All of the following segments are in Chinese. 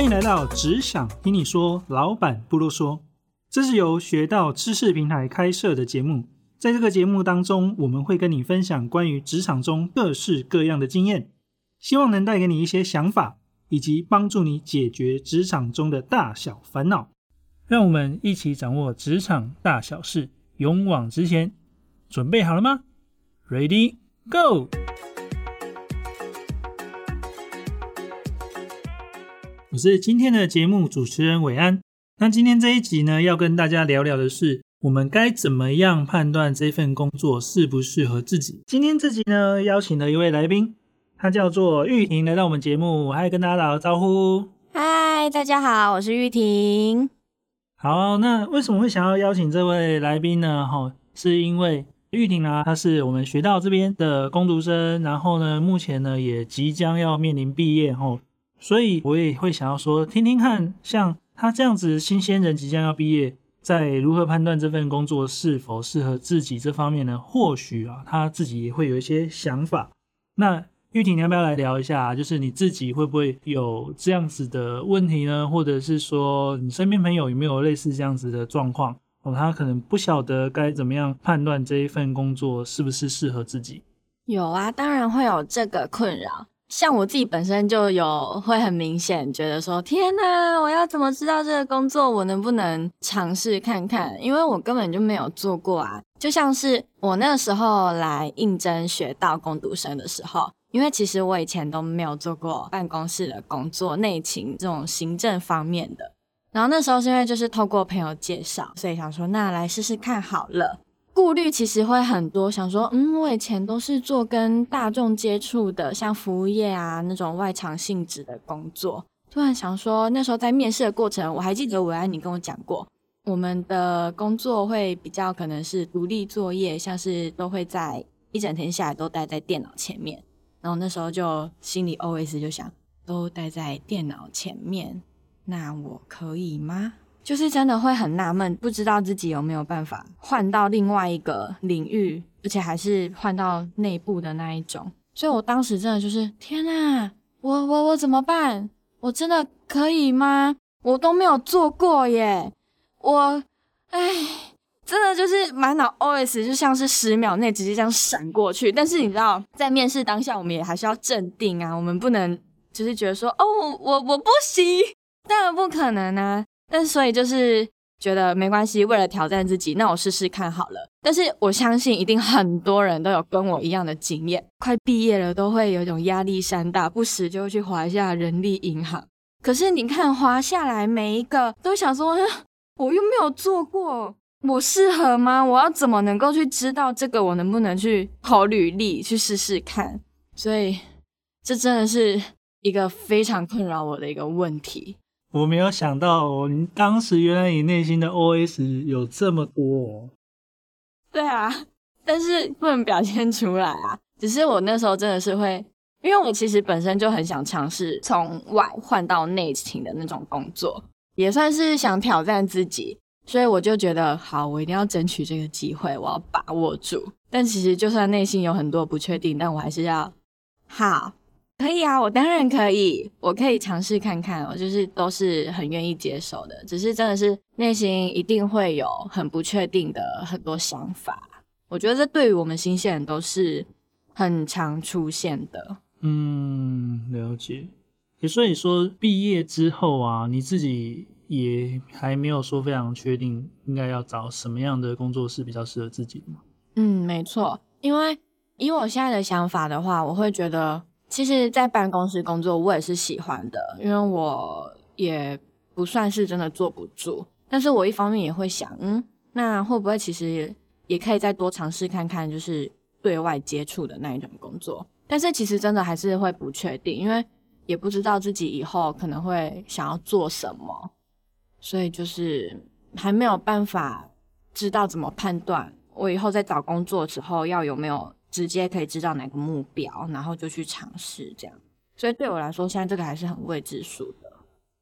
欢迎来到只想听你说，老板不啰嗦。这是由学到知识平台开设的节目，在这个节目当中，我们会跟你分享关于职场中各式各样的经验，希望能带给你一些想法，以及帮助你解决职场中的大小烦恼。让我们一起掌握职场大小事，勇往直前。准备好了吗？Ready, go！我是今天的节目主持人伟安。那今天这一集呢，要跟大家聊聊的是，我们该怎么样判断这份工作适不适合自己。今天这集呢，邀请了一位来宾，他叫做玉婷，来到我们节目，还跟大家打个招呼。嗨，大家好，我是玉婷。好，那为什么会想要邀请这位来宾呢？哈，是因为玉婷呢，她是我们学道这边的工读生，然后呢，目前呢也即将要面临毕业，吼。所以我也会想要说，听听看，像他这样子新鲜人即将要毕业，在如何判断这份工作是否适合自己这方面呢？或许啊，他自己也会有一些想法。那玉婷，你要不要来聊一下？就是你自己会不会有这样子的问题呢？或者是说，你身边朋友有没有类似这样子的状况？哦，他可能不晓得该怎么样判断这一份工作是不是适合自己。有啊，当然会有这个困扰。像我自己本身就有会很明显觉得说，天哪，我要怎么知道这个工作我能不能尝试看看？因为我根本就没有做过啊。就像是我那时候来应征学到工读生的时候，因为其实我以前都没有做过办公室的工作、内勤这种行政方面的。然后那时候是因为就是透过朋友介绍，所以想说那来试试看好了。顾虑其实会很多，想说，嗯，我以前都是做跟大众接触的，像服务业啊那种外场性质的工作。突然想说，那时候在面试的过程，我还记得伟安你跟我讲过，我们的工作会比较可能是独立作业，像是都会在一整天下来都待在电脑前面。然后那时候就心里 OS 就想，都待在电脑前面，那我可以吗？就是真的会很纳闷，不知道自己有没有办法换到另外一个领域，而且还是换到内部的那一种。所以我当时真的就是天啊，我我我怎么办？我真的可以吗？我都没有做过耶，我唉，真的就是满脑 OS 就像是十秒内直接这样闪过去。但是你知道，在面试当下，我们也还是要镇定啊，我们不能就是觉得说哦，我我不行，当然不可能啊。但所以就是觉得没关系，为了挑战自己，那我试试看好了。但是我相信一定很多人都有跟我一样的经验，快毕业了都会有一种压力山大，不时就会去划一下人力银行。可是你看划下来每一个都想说，我又没有做过，我适合吗？我要怎么能够去知道这个我能不能去投履历去试试看？所以这真的是一个非常困扰我的一个问题。我没有想到，你当时原来你内心的 OS 有这么多。对啊，但是不能表现出来啊。只是我那时候真的是会，因为我其实本身就很想尝试从外换到内勤的那种工作，也算是想挑战自己，所以我就觉得好，我一定要争取这个机会，我要把握住。但其实就算内心有很多不确定，但我还是要好。可以啊，我当然可以，我可以尝试看看，我就是都是很愿意接受的，只是真的是内心一定会有很不确定的很多想法。我觉得这对于我们新鲜人都是很常出现的。嗯，了解。所以说毕业之后啊，你自己也还没有说非常确定应该要找什么样的工作是比较适合自己的吗？嗯，没错。因为以我现在的想法的话，我会觉得。其实，在办公室工作我也是喜欢的，因为我也不算是真的坐不住。但是我一方面也会想，嗯，那会不会其实也可以再多尝试看看，就是对外接触的那一种工作？但是其实真的还是会不确定，因为也不知道自己以后可能会想要做什么，所以就是还没有办法知道怎么判断我以后在找工作的时候要有没有。直接可以知道哪个目标，然后就去尝试这样。所以对我来说，现在这个还是很未知数的。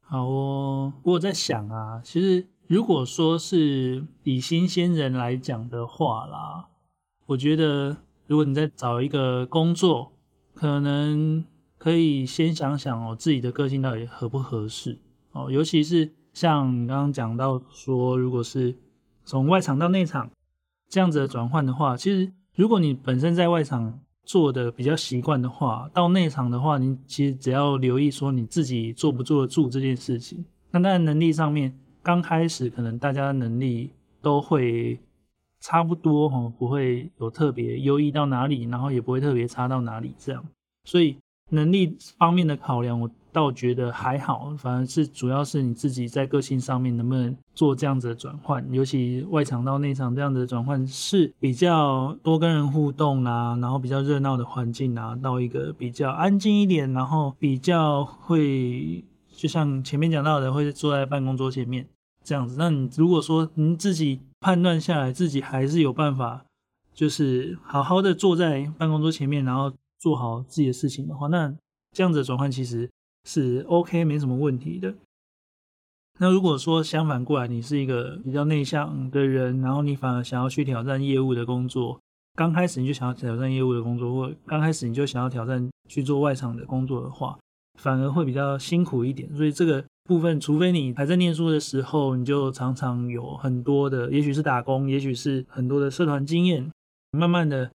好哦，我在想啊，其实如果说是以新鲜人来讲的话啦，我觉得如果你在找一个工作，可能可以先想想哦，自己的个性到底合不合适哦，尤其是像你刚刚讲到说，如果是从外场到内场这样子的转换的话，其实如果你本身在外场做的比较习惯的话，到内场的话，你其实只要留意说你自己坐不坐得住这件事情。那在能力上面，刚开始可能大家能力都会差不多哈，不会有特别优异到哪里，然后也不会特别差到哪里这样，所以。能力方面的考量，我倒觉得还好，反而是主要是你自己在个性上面能不能做这样子的转换，尤其外场到内场这样子的转换是比较多跟人互动啊，然后比较热闹的环境啊，到一个比较安静一点，然后比较会就像前面讲到的，会坐在办公桌前面这样子。那你如果说您自己判断下来，自己还是有办法，就是好好的坐在办公桌前面，然后。做好自己的事情的话，那这样子的转换其实是 OK，没什么问题的。那如果说相反过来，你是一个比较内向的人，然后你反而想要去挑战业务的工作，刚开始你就想要挑战业务的工作，或刚开始你就想要挑战去做外场的工作的话，反而会比较辛苦一点。所以这个部分，除非你还在念书的时候，你就常常有很多的，也许是打工，也许是很多的社团经验，慢慢的。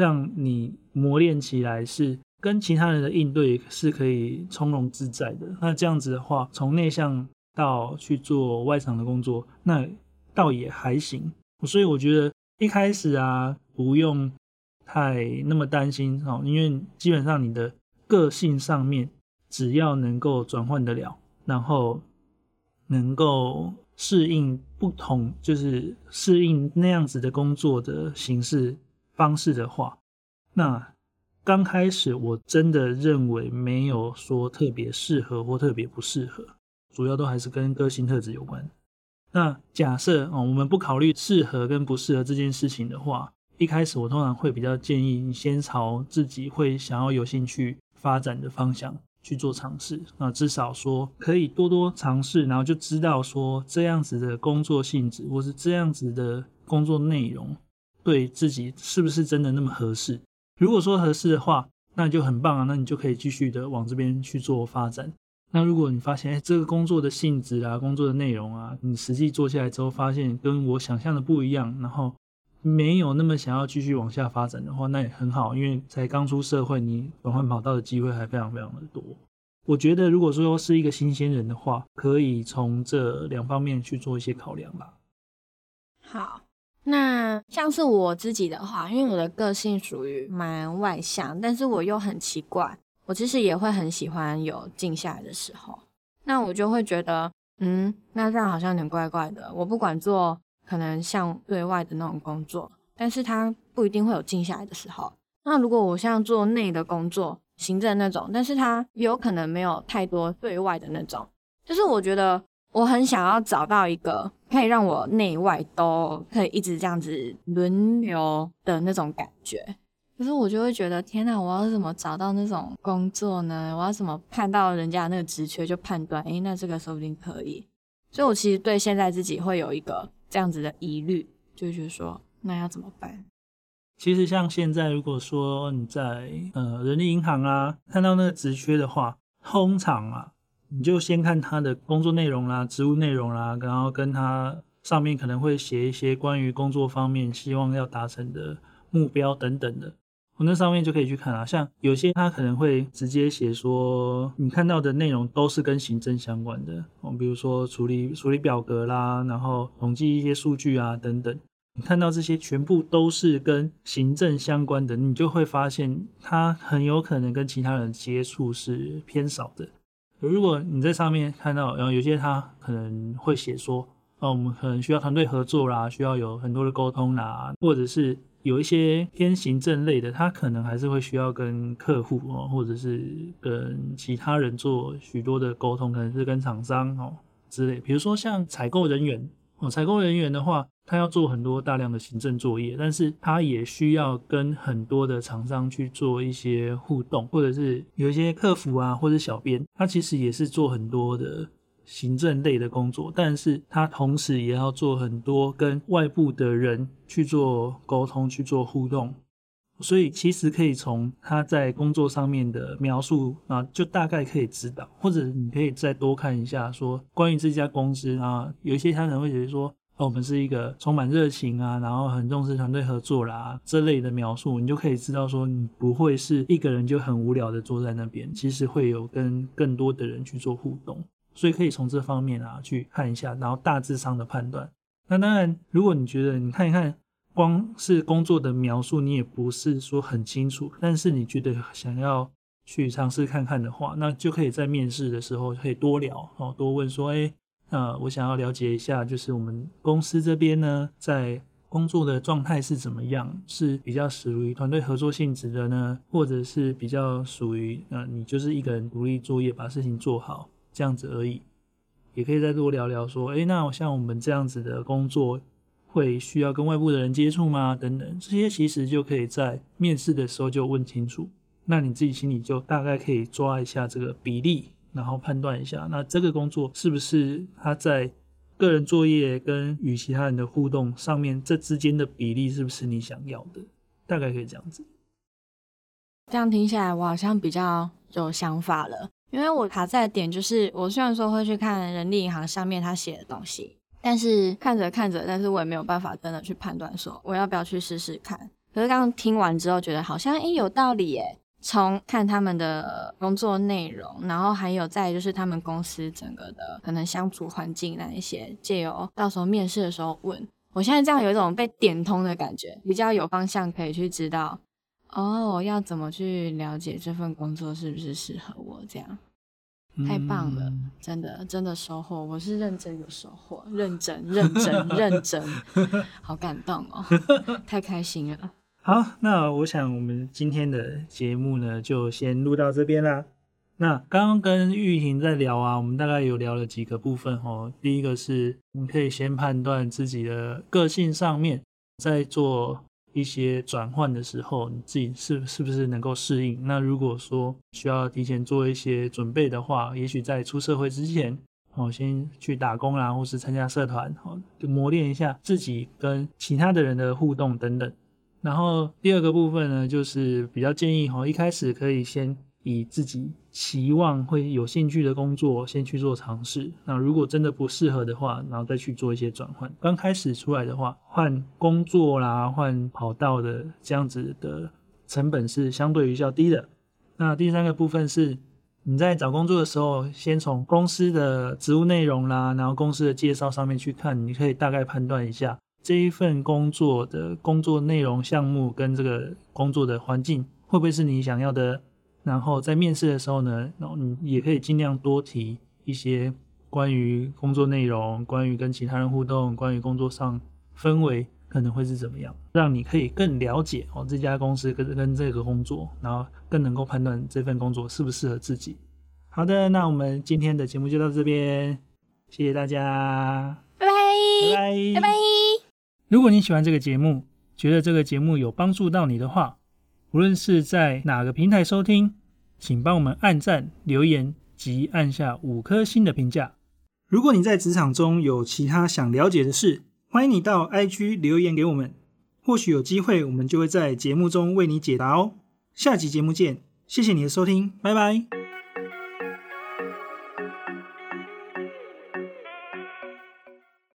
让你磨练起来是跟其他人的应对是可以从容自在的。那这样子的话，从内向到去做外场的工作，那倒也还行。所以我觉得一开始啊，不用太那么担心哦，因为基本上你的个性上面，只要能够转换得了，然后能够适应不同，就是适应那样子的工作的形式。方式的话，那刚开始我真的认为没有说特别适合或特别不适合，主要都还是跟个性特质有关。那假设哦，我们不考虑适合跟不适合这件事情的话，一开始我通常会比较建议你先朝自己会想要有兴趣发展的方向去做尝试。那至少说可以多多尝试，然后就知道说这样子的工作性质或是这样子的工作内容。对自己是不是真的那么合适？如果说合适的话，那就很棒啊，那你就可以继续的往这边去做发展。那如果你发现，哎，这个工作的性质啊，工作的内容啊，你实际做下来之后，发现跟我想象的不一样，然后没有那么想要继续往下发展的话，那也很好，因为才刚出社会，你转换跑道的机会还非常非常的多。我觉得，如果说是一个新鲜人的话，可以从这两方面去做一些考量吧。好。那像是我自己的话，因为我的个性属于蛮外向，但是我又很奇怪，我其实也会很喜欢有静下来的时候。那我就会觉得，嗯，那这样好像有点怪怪的。我不管做可能像对外的那种工作，但是它不一定会有静下来的时候。那如果我像做内的工作，行政那种，但是它有可能没有太多对外的那种，就是我觉得。我很想要找到一个可以让我内外都可以一直这样子轮流的那种感觉，可是我就会觉得，天哪，我要怎么找到那种工作呢？我要怎么看到人家那个职缺就判断，诶，那这个说不定可以。所以我其实对现在自己会有一个这样子的疑虑，就觉得说，那要怎么办？其实像现在，如果说你在呃人力银行啊看到那个职缺的话，通常啊。你就先看他的工作内容啦、职务内容啦，然后跟他上面可能会写一些关于工作方面希望要达成的目标等等的，我那上面就可以去看啊。像有些他可能会直接写说，你看到的内容都是跟行政相关的，哦，比如说处理处理表格啦，然后统计一些数据啊等等，你看到这些全部都是跟行政相关的，你就会发现他很有可能跟其他人接触是偏少的。如果你在上面看到，然后有些他可能会写说，哦，我们可能需要团队合作啦，需要有很多的沟通啦，或者是有一些偏行政类的，他可能还是会需要跟客户哦，或者是跟其他人做许多的沟通，可能是跟厂商哦之类，比如说像采购人员。哦，采购人员的话，他要做很多大量的行政作业，但是他也需要跟很多的厂商去做一些互动，或者是有一些客服啊，或者小编，他其实也是做很多的行政类的工作，但是他同时也要做很多跟外部的人去做沟通、去做互动。所以其实可以从他在工作上面的描述啊，就大概可以知道，或者你可以再多看一下，说关于这家公司啊，有一些他可能会觉得说，哦，我们是一个充满热情啊，然后很重视团队合作啦这类的描述，你就可以知道说，你不会是一个人就很无聊的坐在那边，其实会有跟更多的人去做互动，所以可以从这方面啊去看一下，然后大致上的判断。那当然，如果你觉得你看一看。光是工作的描述，你也不是说很清楚，但是你觉得想要去尝试看看的话，那就可以在面试的时候可以多聊哦，多问说，哎，呃，我想要了解一下，就是我们公司这边呢，在工作的状态是怎么样，是比较属于团队合作性质的呢，或者是比较属于，呃，你就是一个人独立作业，把事情做好这样子而已，也可以再多聊聊说，哎，那像我们这样子的工作。会需要跟外部的人接触吗？等等，这些其实就可以在面试的时候就问清楚。那你自己心里就大概可以抓一下这个比例，然后判断一下，那这个工作是不是他在个人作业跟与其他人的互动上面，这之间的比例是不是你想要的？大概可以这样子。这样听起来，我好像比较有想法了，因为我卡在点就是，我虽然说会去看人力银行上面他写的东西。但是看着看着，但是我也没有办法真的去判断说我要不要去试试看。可是刚刚听完之后，觉得好像诶有道理耶。从看他们的工作内容，然后还有再就是他们公司整个的可能相处环境那一些，借由到时候面试的时候问，我现在这样有一种被点通的感觉，比较有方向可以去知道哦，要怎么去了解这份工作是不是适合我这样。太棒了，真的真的收获，我是认真有收获，认真认真认真，好感动哦，太开心了。好，那我想我们今天的节目呢，就先录到这边啦。那刚刚跟玉婷在聊啊，我们大概有聊了几个部分哦。第一个是，你可以先判断自己的个性上面，在做。一些转换的时候，你自己是是不是能够适应？那如果说需要提前做一些准备的话，也许在出社会之前，哦，先去打工啦，或是参加社团，哦，就磨练一下自己跟其他的人的互动等等。然后第二个部分呢，就是比较建议哈，一开始可以先。以自己期望会有兴趣的工作先去做尝试，那如果真的不适合的话，然后再去做一些转换。刚开始出来的话，换工作啦、换跑道的这样子的成本是相对于较低的。那第三个部分是，你在找工作的时候，先从公司的职务内容啦，然后公司的介绍上面去看，你可以大概判断一下这一份工作的工作内容、项目跟这个工作的环境会不会是你想要的。然后在面试的时候呢，然后你也可以尽量多提一些关于工作内容、关于跟其他人互动、关于工作上氛围可能会是怎么样，让你可以更了解哦这家公司跟跟这个工作，然后更能够判断这份工作适不适合自己。好的，那我们今天的节目就到这边，谢谢大家，拜拜，拜拜，拜拜。如果你喜欢这个节目，觉得这个节目有帮助到你的话，无论是在哪个平台收听，请帮我们按赞、留言及按下五颗星的评价。如果你在职场中有其他想了解的事，欢迎你到 IG 留言给我们，或许有机会我们就会在节目中为你解答哦。下集节目见，谢谢你的收听，拜拜。